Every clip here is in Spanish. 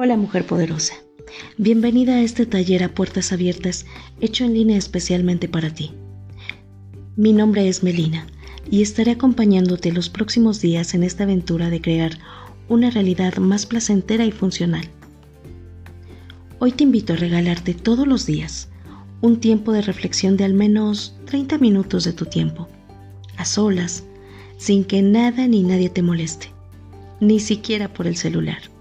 Hola mujer poderosa, bienvenida a este taller a puertas abiertas hecho en línea especialmente para ti. Mi nombre es Melina y estaré acompañándote los próximos días en esta aventura de crear una realidad más placentera y funcional. Hoy te invito a regalarte todos los días un tiempo de reflexión de al menos 30 minutos de tu tiempo, a solas, sin que nada ni nadie te moleste, ni siquiera por el celular.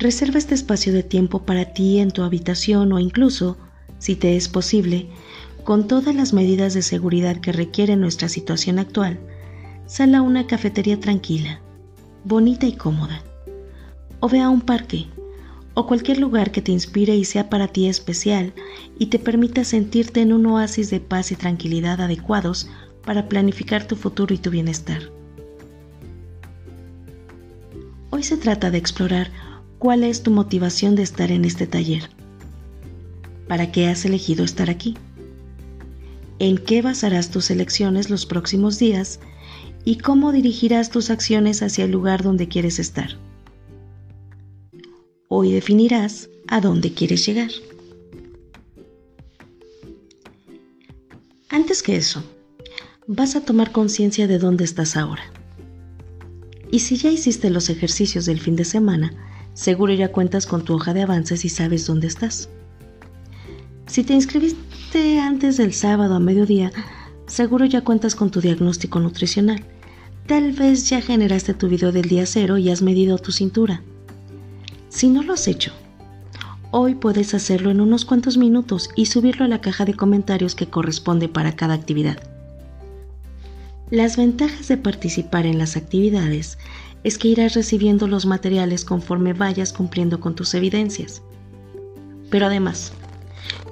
Reserva este espacio de tiempo para ti en tu habitación o incluso, si te es posible, con todas las medidas de seguridad que requiere nuestra situación actual, sal a una cafetería tranquila, bonita y cómoda, o ve a un parque, o cualquier lugar que te inspire y sea para ti especial y te permita sentirte en un oasis de paz y tranquilidad adecuados para planificar tu futuro y tu bienestar. Hoy se trata de explorar ¿Cuál es tu motivación de estar en este taller? ¿Para qué has elegido estar aquí? ¿En qué basarás tus elecciones los próximos días? ¿Y cómo dirigirás tus acciones hacia el lugar donde quieres estar? Hoy definirás a dónde quieres llegar. Antes que eso, vas a tomar conciencia de dónde estás ahora. Y si ya hiciste los ejercicios del fin de semana, Seguro ya cuentas con tu hoja de avances y sabes dónde estás. Si te inscribiste antes del sábado a mediodía, seguro ya cuentas con tu diagnóstico nutricional. Tal vez ya generaste tu video del día cero y has medido tu cintura. Si no lo has hecho, hoy puedes hacerlo en unos cuantos minutos y subirlo a la caja de comentarios que corresponde para cada actividad. Las ventajas de participar en las actividades es que irás recibiendo los materiales conforme vayas cumpliendo con tus evidencias. Pero además,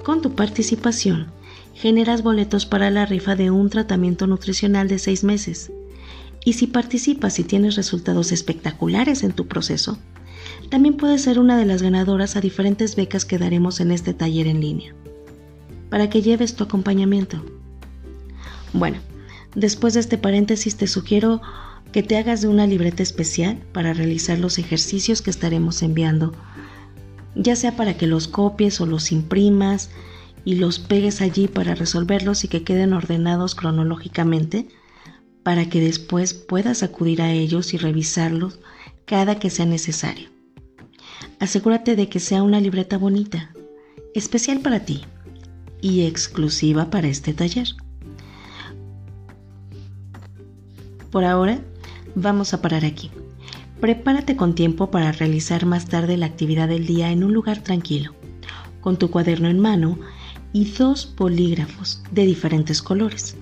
con tu participación, generas boletos para la rifa de un tratamiento nutricional de seis meses. Y si participas y tienes resultados espectaculares en tu proceso, también puedes ser una de las ganadoras a diferentes becas que daremos en este taller en línea, para que lleves tu acompañamiento. Bueno, después de este paréntesis te sugiero que te hagas de una libreta especial para realizar los ejercicios que estaremos enviando, ya sea para que los copies o los imprimas y los pegues allí para resolverlos y que queden ordenados cronológicamente, para que después puedas acudir a ellos y revisarlos cada que sea necesario. Asegúrate de que sea una libreta bonita, especial para ti y exclusiva para este taller. Por ahora, Vamos a parar aquí. Prepárate con tiempo para realizar más tarde la actividad del día en un lugar tranquilo, con tu cuaderno en mano y dos bolígrafos de diferentes colores.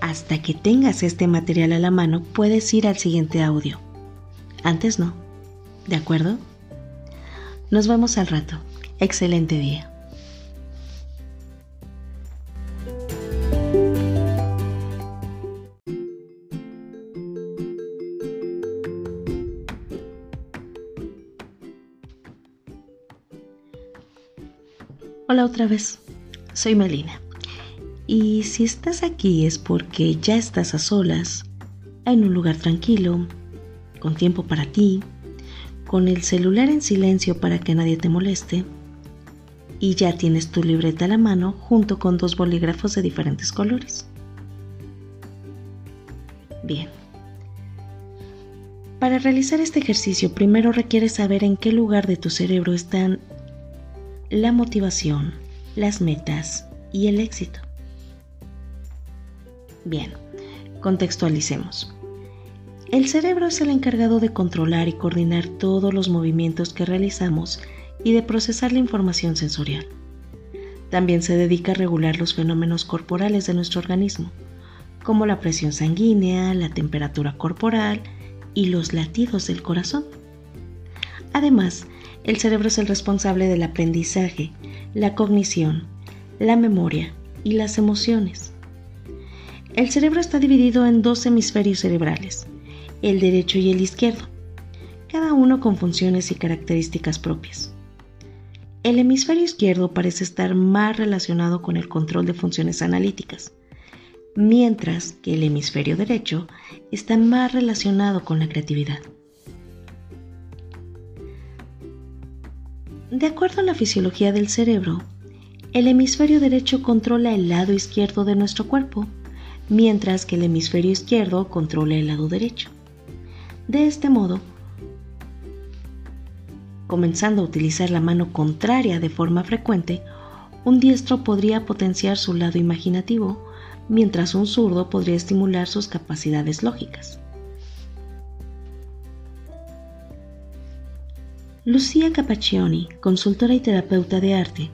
Hasta que tengas este material a la mano puedes ir al siguiente audio. Antes no. ¿De acuerdo? Nos vemos al rato. Excelente día. Hola otra vez, soy Melina. Y si estás aquí es porque ya estás a solas, en un lugar tranquilo, con tiempo para ti, con el celular en silencio para que nadie te moleste, y ya tienes tu libreta a la mano junto con dos bolígrafos de diferentes colores. Bien. Para realizar este ejercicio primero requieres saber en qué lugar de tu cerebro están la motivación, las metas y el éxito. Bien, contextualicemos. El cerebro es el encargado de controlar y coordinar todos los movimientos que realizamos y de procesar la información sensorial. También se dedica a regular los fenómenos corporales de nuestro organismo, como la presión sanguínea, la temperatura corporal y los latidos del corazón. Además, el cerebro es el responsable del aprendizaje, la cognición, la memoria y las emociones. El cerebro está dividido en dos hemisferios cerebrales, el derecho y el izquierdo, cada uno con funciones y características propias. El hemisferio izquierdo parece estar más relacionado con el control de funciones analíticas, mientras que el hemisferio derecho está más relacionado con la creatividad. De acuerdo a la fisiología del cerebro, el hemisferio derecho controla el lado izquierdo de nuestro cuerpo, mientras que el hemisferio izquierdo controla el lado derecho. De este modo, comenzando a utilizar la mano contraria de forma frecuente, un diestro podría potenciar su lado imaginativo, mientras un zurdo podría estimular sus capacidades lógicas. Lucía Capaccioni, consultora y terapeuta de arte,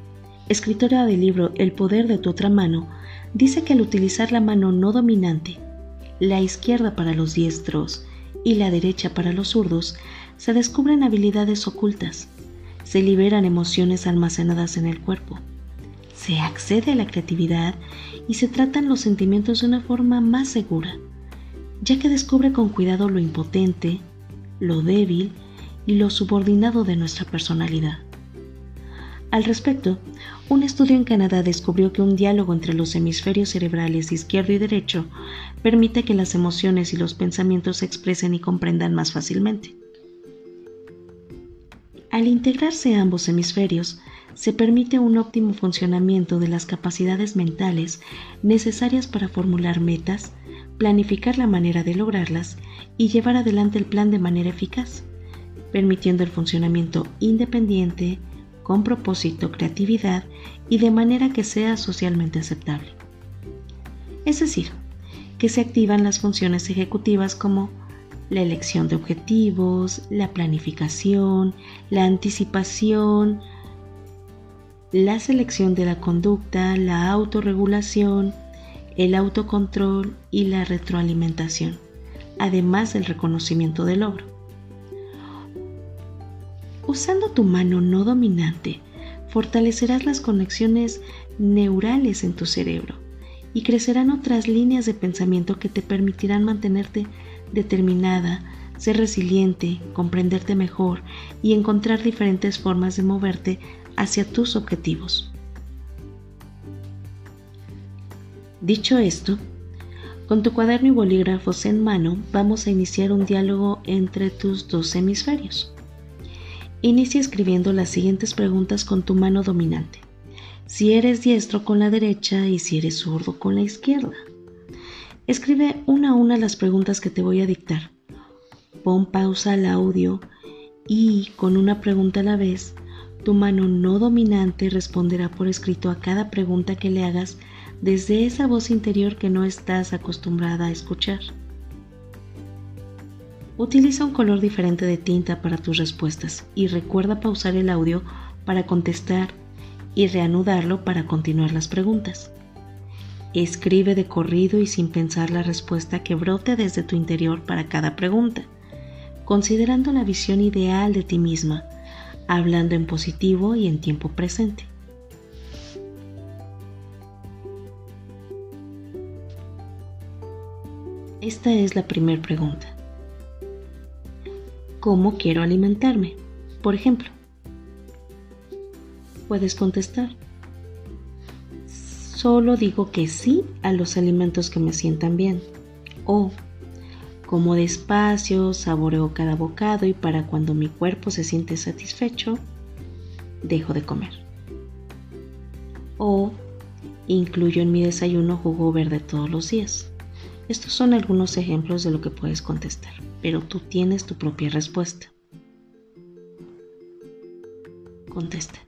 escritora del libro El poder de tu otra mano, dice que al utilizar la mano no dominante, la izquierda para los diestros y la derecha para los zurdos, se descubren habilidades ocultas, se liberan emociones almacenadas en el cuerpo, se accede a la creatividad y se tratan los sentimientos de una forma más segura, ya que descubre con cuidado lo impotente, lo débil y lo subordinado de nuestra personalidad. Al respecto, un estudio en Canadá descubrió que un diálogo entre los hemisferios cerebrales izquierdo y derecho permite que las emociones y los pensamientos se expresen y comprendan más fácilmente. Al integrarse ambos hemisferios, se permite un óptimo funcionamiento de las capacidades mentales necesarias para formular metas, planificar la manera de lograrlas y llevar adelante el plan de manera eficaz permitiendo el funcionamiento independiente, con propósito, creatividad y de manera que sea socialmente aceptable. Es decir, que se activan las funciones ejecutivas como la elección de objetivos, la planificación, la anticipación, la selección de la conducta, la autorregulación, el autocontrol y la retroalimentación, además del reconocimiento del logro. Usando tu mano no dominante, fortalecerás las conexiones neurales en tu cerebro y crecerán otras líneas de pensamiento que te permitirán mantenerte determinada, ser resiliente, comprenderte mejor y encontrar diferentes formas de moverte hacia tus objetivos. Dicho esto, con tu cuaderno y bolígrafos en mano vamos a iniciar un diálogo entre tus dos hemisferios. Inicia escribiendo las siguientes preguntas con tu mano dominante. Si eres diestro con la derecha y si eres zurdo con la izquierda. Escribe una a una las preguntas que te voy a dictar. Pon pausa al audio y, con una pregunta a la vez, tu mano no dominante responderá por escrito a cada pregunta que le hagas desde esa voz interior que no estás acostumbrada a escuchar. Utiliza un color diferente de tinta para tus respuestas y recuerda pausar el audio para contestar y reanudarlo para continuar las preguntas. Escribe de corrido y sin pensar la respuesta que brote desde tu interior para cada pregunta, considerando la visión ideal de ti misma, hablando en positivo y en tiempo presente. Esta es la primera pregunta cómo quiero alimentarme. Por ejemplo, puedes contestar. Solo digo que sí a los alimentos que me sientan bien. O como despacio, saboreo cada bocado y para cuando mi cuerpo se siente satisfecho, dejo de comer. O incluyo en mi desayuno jugo verde todos los días. Estos son algunos ejemplos de lo que puedes contestar pero tú tienes tu propia respuesta. Contesta.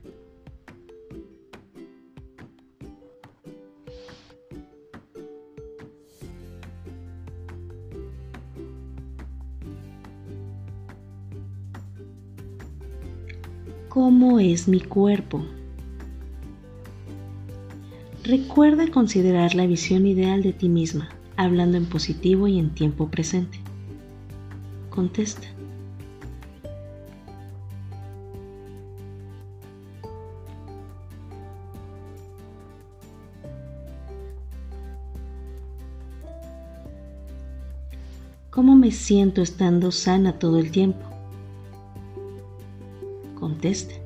¿Cómo es mi cuerpo? Recuerda considerar la visión ideal de ti misma, hablando en positivo y en tiempo presente contesta. ¿Cómo me siento estando sana todo el tiempo? Contesta.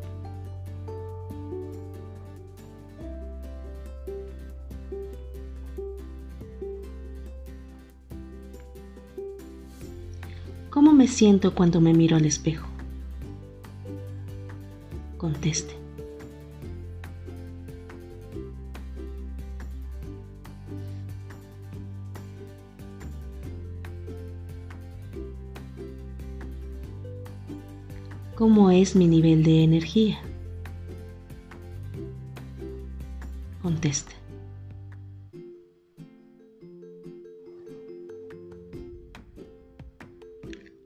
Siento cuando me miro al espejo? Conteste. ¿Cómo es mi nivel de energía? Conteste.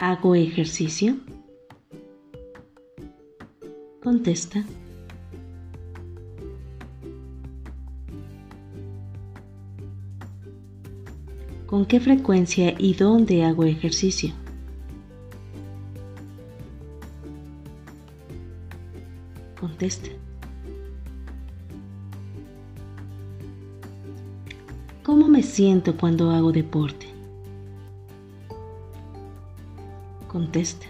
¿Hago ejercicio? Contesta. ¿Con qué frecuencia y dónde hago ejercicio? Contesta. ¿Cómo me siento cuando hago deporte? Contesta.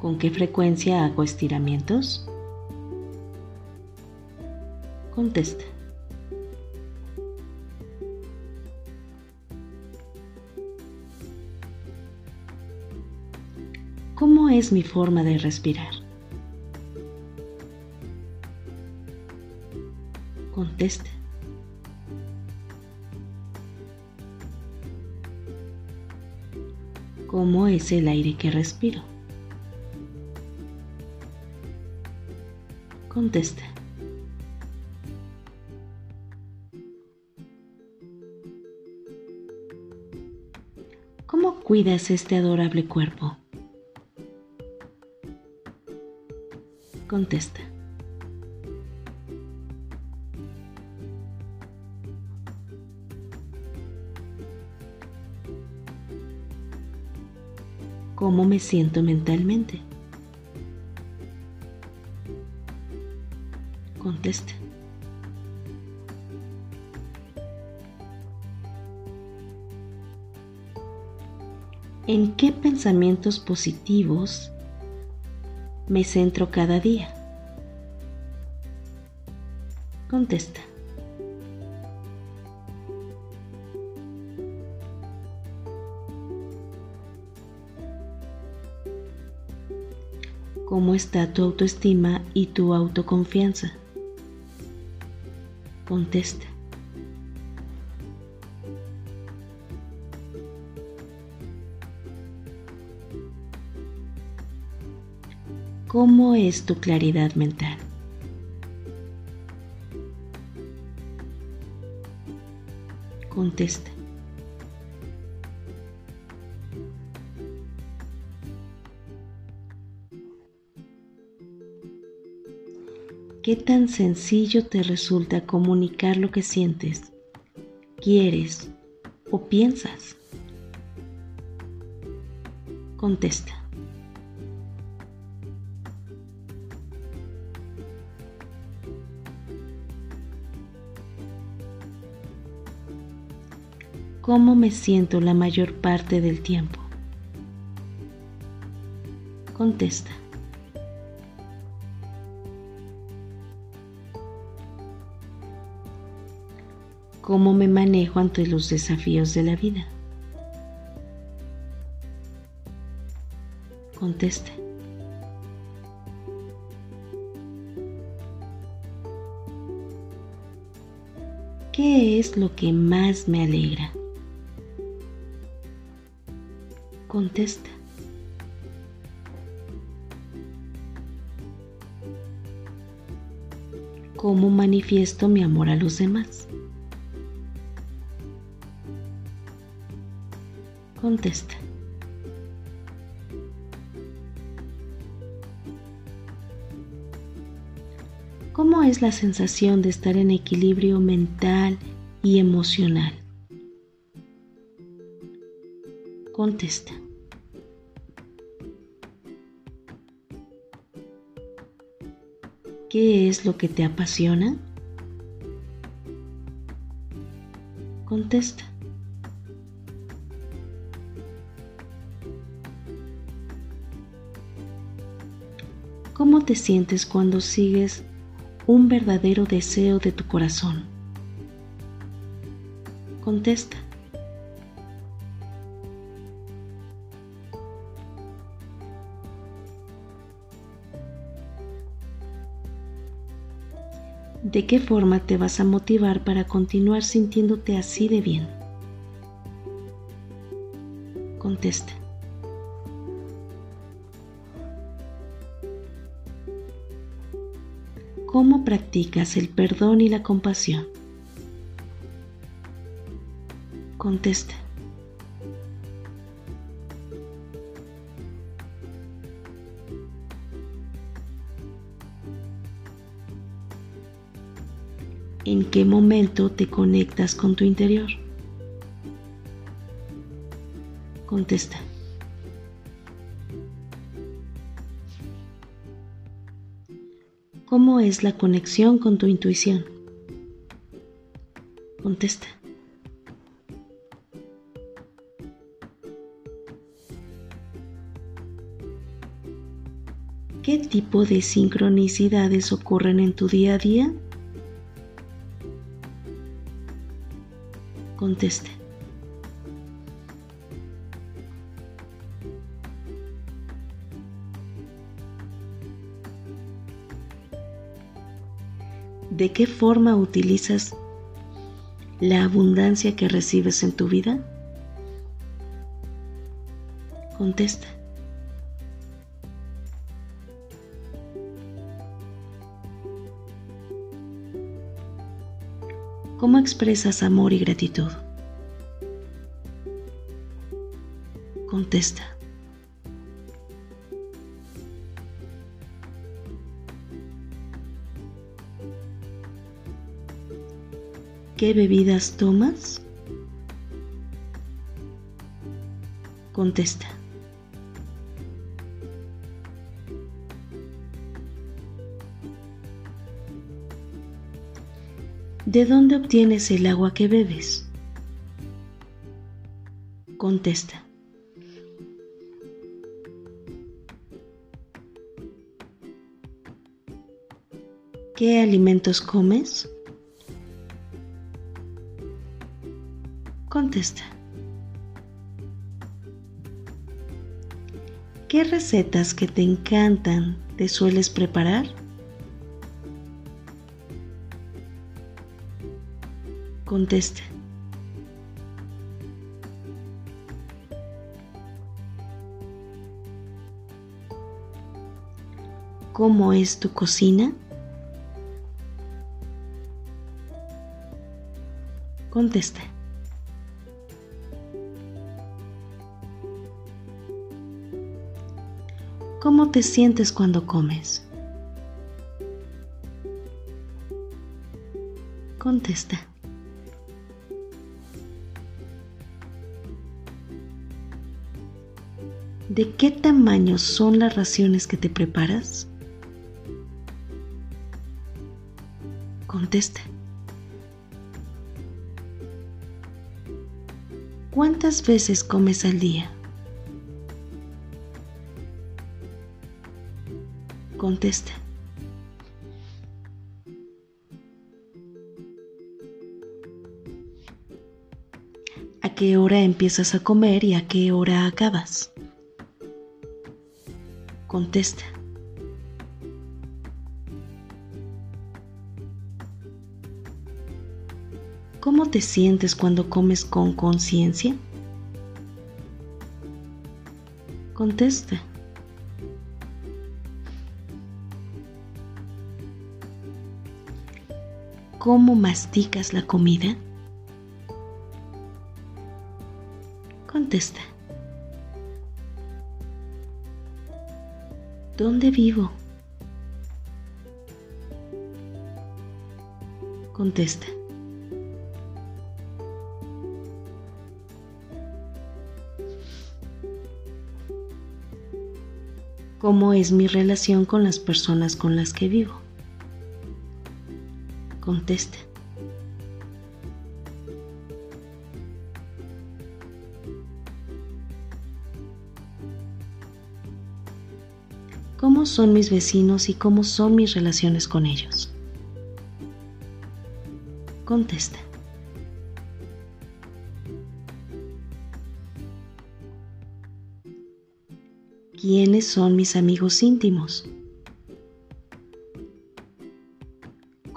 ¿Con qué frecuencia hago estiramientos? Contesta. ¿Cómo es mi forma de respirar? Conteste. ¿Cómo es el aire que respiro? Conteste. ¿Cómo cuidas este adorable cuerpo? Contesta. ¿Cómo me siento mentalmente? Conteste. ¿En qué pensamientos positivos me centro cada día? Contesta. ¿Cómo está tu autoestima y tu autoconfianza? Contesta. ¿Cómo es tu claridad mental? Contesta. ¿Qué tan sencillo te resulta comunicar lo que sientes, quieres o piensas? Contesta. ¿Cómo me siento la mayor parte del tiempo? Contesta. ¿Cómo me manejo ante los desafíos de la vida? Conteste. ¿Qué es lo que más me alegra? Contesta. ¿Cómo manifiesto mi amor a los demás? Contesta. ¿Cómo es la sensación de estar en equilibrio mental y emocional? Contesta. ¿Qué es lo que te apasiona? Contesta. Te sientes cuando sigues un verdadero deseo de tu corazón? Contesta. ¿De qué forma te vas a motivar para continuar sintiéndote así de bien? Contesta. ¿Cómo practicas el perdón y la compasión? Contesta. ¿En qué momento te conectas con tu interior? Contesta. ¿Cómo es la conexión con tu intuición? Contesta. ¿Qué tipo de sincronicidades ocurren en tu día a día? Conteste. ¿De qué forma utilizas la abundancia que recibes en tu vida? Contesta. ¿Cómo expresas amor y gratitud? Contesta. ¿Qué bebidas tomas? Contesta. ¿De dónde obtienes el agua que bebes? Contesta. ¿Qué alimentos comes? Contesta. ¿Qué recetas que te encantan te sueles preparar? Contesta. ¿Cómo es tu cocina? Contesta. ¿Cómo te sientes cuando comes? Contesta. ¿De qué tamaño son las raciones que te preparas? Contesta. ¿Cuántas veces comes al día? Contesta. ¿A qué hora empiezas a comer y a qué hora acabas? Contesta. ¿Cómo te sientes cuando comes con conciencia? Contesta. Cómo masticas la comida? Contesta. ¿Dónde vivo? Contesta. ¿Cómo es mi relación con las personas con las que vivo? contesta. ¿Cómo son mis vecinos y cómo son mis relaciones con ellos? Contesta. ¿Quiénes son mis amigos íntimos?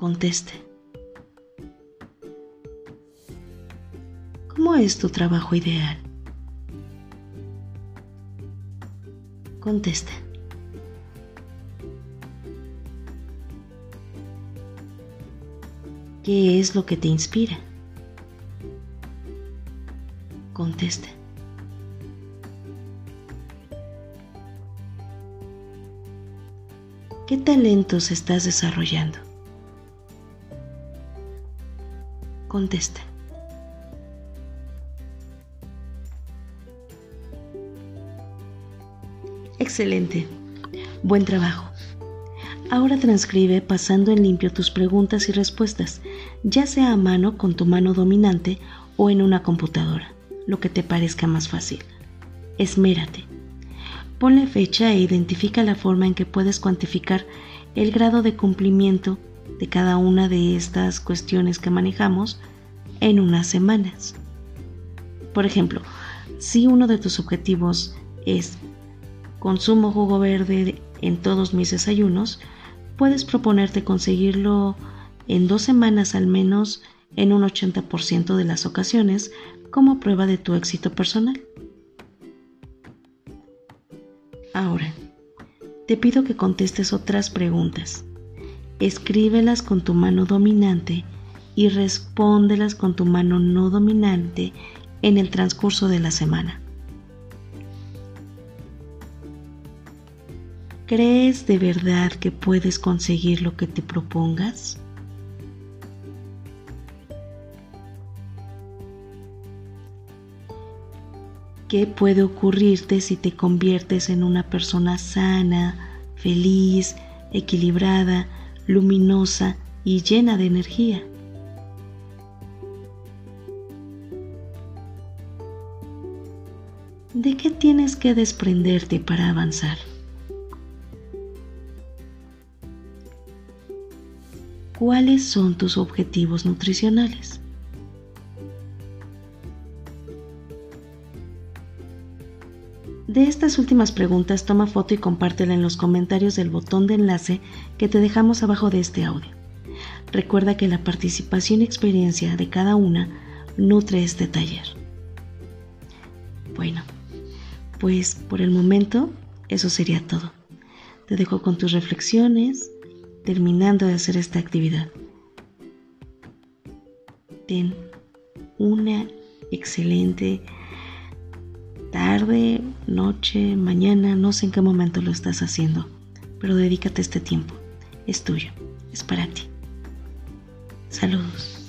Conteste. ¿Cómo es tu trabajo ideal? Conteste. ¿Qué es lo que te inspira? Conteste. ¿Qué talentos estás desarrollando? Conteste. Excelente. Buen trabajo. Ahora transcribe pasando en limpio tus preguntas y respuestas, ya sea a mano con tu mano dominante o en una computadora, lo que te parezca más fácil. Esmérate. Ponle fecha e identifica la forma en que puedes cuantificar el grado de cumplimiento de cada una de estas cuestiones que manejamos en unas semanas. Por ejemplo, si uno de tus objetivos es consumo jugo verde en todos mis desayunos, puedes proponerte conseguirlo en dos semanas al menos en un 80% de las ocasiones como prueba de tu éxito personal. Ahora, te pido que contestes otras preguntas. Escríbelas con tu mano dominante y respóndelas con tu mano no dominante en el transcurso de la semana. ¿Crees de verdad que puedes conseguir lo que te propongas? ¿Qué puede ocurrirte si te conviertes en una persona sana, feliz, equilibrada, luminosa y llena de energía? ¿De qué tienes que desprenderte para avanzar? ¿Cuáles son tus objetivos nutricionales? De estas últimas preguntas toma foto y compártela en los comentarios del botón de enlace que te dejamos abajo de este audio. Recuerda que la participación y experiencia de cada una nutre este taller. Bueno, pues por el momento eso sería todo. Te dejo con tus reflexiones, terminando de hacer esta actividad. Ten una excelente tarde, noche, mañana, no sé en qué momento lo estás haciendo, pero dedícate este tiempo. Es tuyo, es para ti. Saludos.